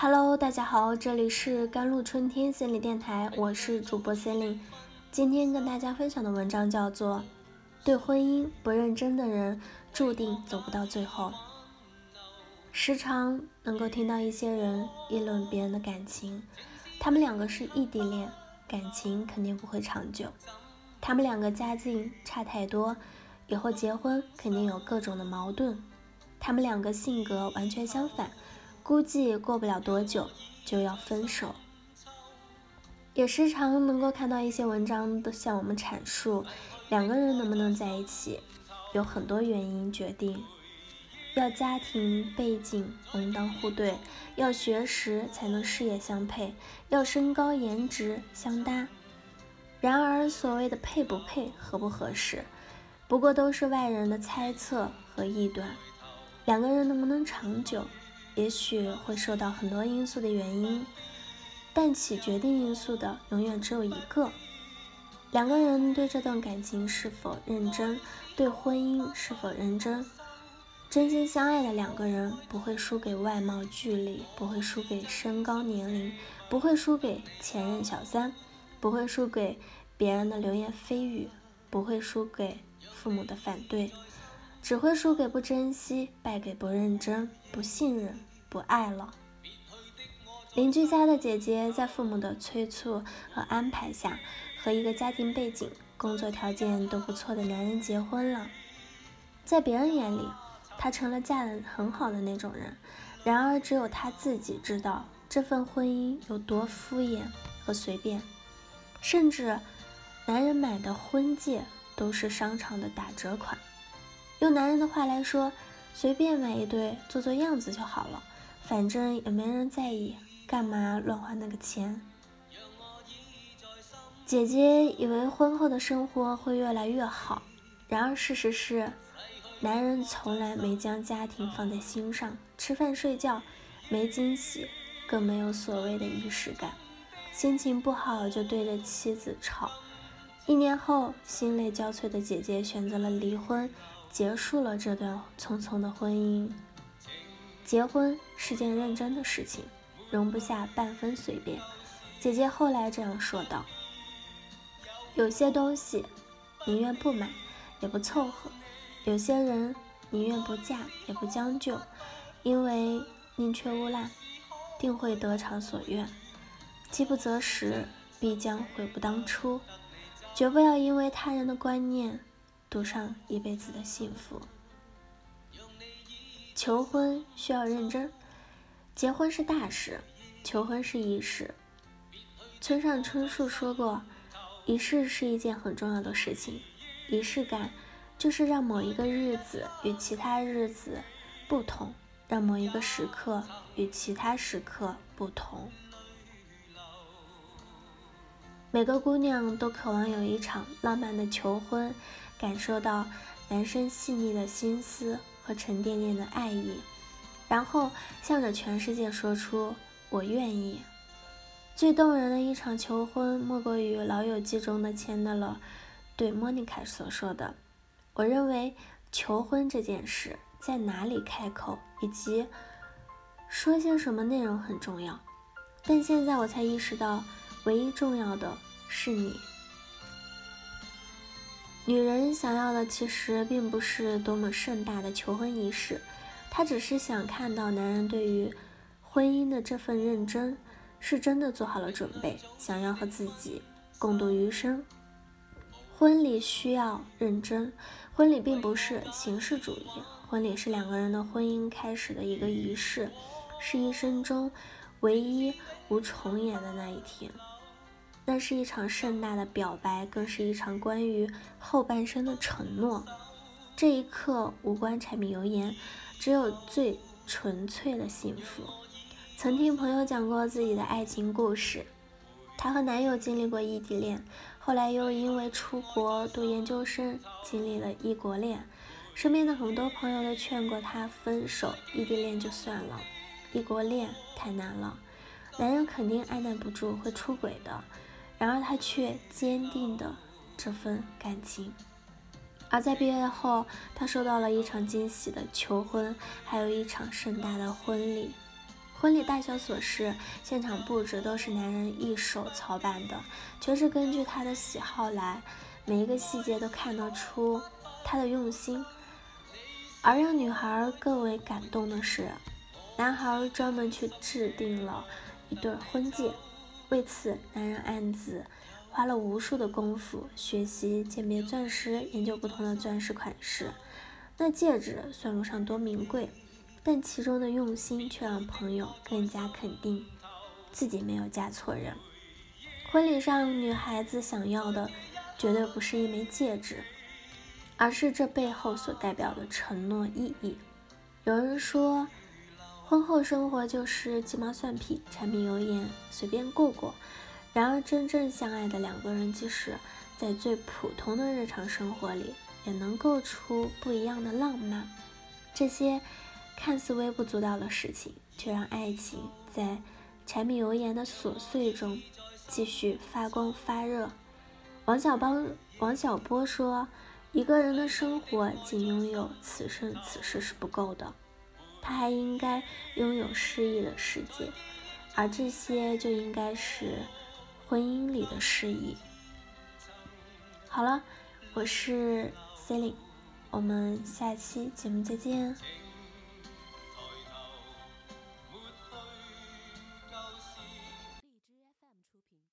Hello，大家好，这里是甘露春天心理电台，我是主播 c e l i n e 今天跟大家分享的文章叫做《对婚姻不认真的人注定走不到最后》。时常能够听到一些人议论别人的感情，他们两个是异地恋，感情肯定不会长久；他们两个家境差太多，以后结婚肯定有各种的矛盾；他们两个性格完全相反。估计过不了多久就要分手。也时常能够看到一些文章都向我们阐述，两个人能不能在一起，有很多原因决定。要家庭背景门当户对，要学识才能事业相配，要身高颜值相搭。然而所谓的配不配、合不合适，不过都是外人的猜测和臆断。两个人能不能长久？也许会受到很多因素的原因，但起决定因素的永远只有一个：两个人对这段感情是否认真，对婚姻是否认真。真心相爱的两个人不会输给外貌距离，不会输给身高年龄，不会输给前任小三，不会输给别人的流言蜚语，不会输给父母的反对，只会输给不珍惜，败给不认真、不信任。不爱了。邻居家的姐姐在父母的催促和安排下，和一个家庭背景、工作条件都不错的男人结婚了。在别人眼里，她成了嫁得很好的那种人。然而，只有她自己知道这份婚姻有多敷衍和随便。甚至，男人买的婚戒都是商场的打折款。用男人的话来说，随便买一对做做样子就好了。反正也没人在意，干嘛乱花那个钱？姐姐以为婚后的生活会越来越好，然而事实是，男人从来没将家庭放在心上，吃饭睡觉没惊喜，更没有所谓的仪式感。心情不好就对着妻子吵。一年后，心力交瘁的姐姐选择了离婚，结束了这段匆匆的婚姻。结婚是件认真的事情，容不下半分随便。姐姐后来这样说道：“有些东西宁愿不买，也不凑合；有些人宁愿不嫁，也不将就。因为宁缺毋滥，定会得偿所愿；饥不择食，必将悔不当初。绝不要因为他人的观念，赌上一辈子的幸福。”求婚需要认真，结婚是大事，求婚是仪式。村上春树说过，仪式是一件很重要的事情。仪式感就是让某一个日子与其他日子不同，让某一个时刻与其他时刻不同。每个姑娘都渴望有一场浪漫的求婚，感受到男生细腻的心思。和沉甸甸的爱意，然后向着全世界说出“我愿意”。最动人的一场求婚，莫过于《老友记》中的钱德勒对莫妮卡所说的：“我认为求婚这件事，在哪里开口以及说些什么内容很重要，但现在我才意识到，唯一重要的是你。”女人想要的其实并不是多么盛大的求婚仪式，她只是想看到男人对于婚姻的这份认真，是真的做好了准备，想要和自己共度余生。婚礼需要认真，婚礼并不是形式主义，婚礼是两个人的婚姻开始的一个仪式，是一生中唯一无重演的那一天。那是一场盛大的表白，更是一场关于后半生的承诺。这一刻无关柴米油盐，只有最纯粹的幸福。曾听朋友讲过自己的爱情故事，她和男友经历过异地恋，后来又因为出国读研究生，经历了异国恋。身边的很多朋友都劝过她分手，异地恋就算了，异国恋太难了，男人肯定按耐不住会出轨的。然而，他却坚定的这份感情。而在毕业后，他收到了一场惊喜的求婚，还有一场盛大的婚礼。婚礼大小琐事，现场布置都是男人一手操办的，全是根据他的喜好来，每一个细节都看得出他的用心。而让女孩更为感动的是，男孩专门去制定了一对婚戒，为此，男人暗自花了无数的功夫学习鉴别钻石，研究不同的钻石款式。那戒指算不上多名贵。但其中的用心却让朋友更加肯定自己没有嫁错人。婚礼上，女孩子想要的绝对不是一枚戒指，而是这背后所代表的承诺意义。有人说，婚后生活就是鸡毛蒜皮、柴米油盐随便过过。然而，真正相爱的两个人，即使在最普通的日常生活里，也能够出不一样的浪漫。这些。看似微不足道的事情，却让爱情在柴米油盐的琐碎中继续发光发热。王小邦王小波说：“一个人的生活仅拥有此生此世是不够的，他还应该拥有诗意的世界，而这些就应该是婚姻里的诗意。”好了，我是 c e l i n e 我们下期节目再见。